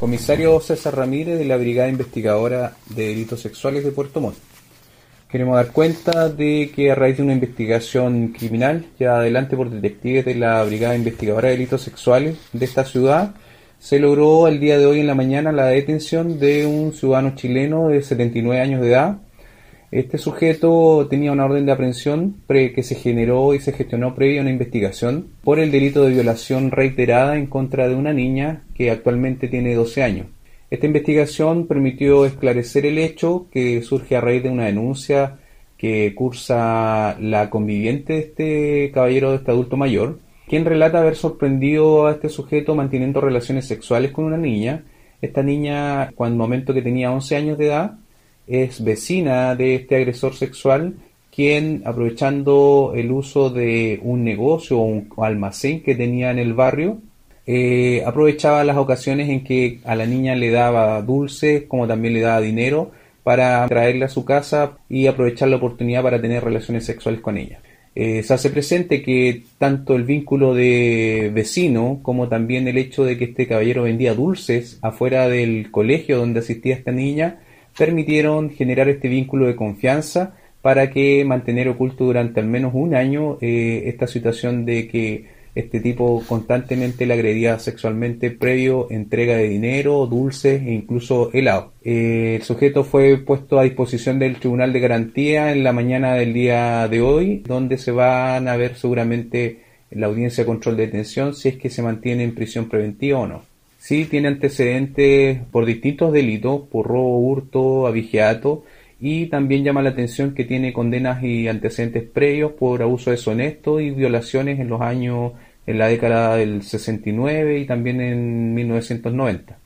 Comisario César Ramírez de la Brigada Investigadora de Delitos Sexuales de Puerto Montt. Queremos dar cuenta de que a raíz de una investigación criminal ya adelante por detectives de la Brigada Investigadora de Delitos Sexuales de esta ciudad, se logró el día de hoy en la mañana la detención de un ciudadano chileno de 79 años de edad, este sujeto tenía una orden de aprehensión que se generó y se gestionó previa a una investigación por el delito de violación reiterada en contra de una niña que actualmente tiene 12 años. Esta investigación permitió esclarecer el hecho que surge a raíz de una denuncia que cursa la conviviente de este caballero, de este adulto mayor, quien relata haber sorprendido a este sujeto manteniendo relaciones sexuales con una niña. Esta niña, cuando momento que tenía 11 años de edad, es vecina de este agresor sexual, quien aprovechando el uso de un negocio o un almacén que tenía en el barrio, eh, aprovechaba las ocasiones en que a la niña le daba dulces, como también le daba dinero, para traerla a su casa y aprovechar la oportunidad para tener relaciones sexuales con ella. Eh, se hace presente que tanto el vínculo de vecino como también el hecho de que este caballero vendía dulces afuera del colegio donde asistía esta niña permitieron generar este vínculo de confianza para que mantener oculto durante al menos un año eh, esta situación de que este tipo constantemente le agredía sexualmente previo entrega de dinero, dulces e incluso helado. Eh, el sujeto fue puesto a disposición del Tribunal de Garantía en la mañana del día de hoy, donde se van a ver seguramente la audiencia de control de detención si es que se mantiene en prisión preventiva o no. Sí, tiene antecedentes por distintos delitos, por robo, hurto, abigeato, y también llama la atención que tiene condenas y antecedentes previos por abuso deshonesto y violaciones en los años, en la década del 69 y también en 1990.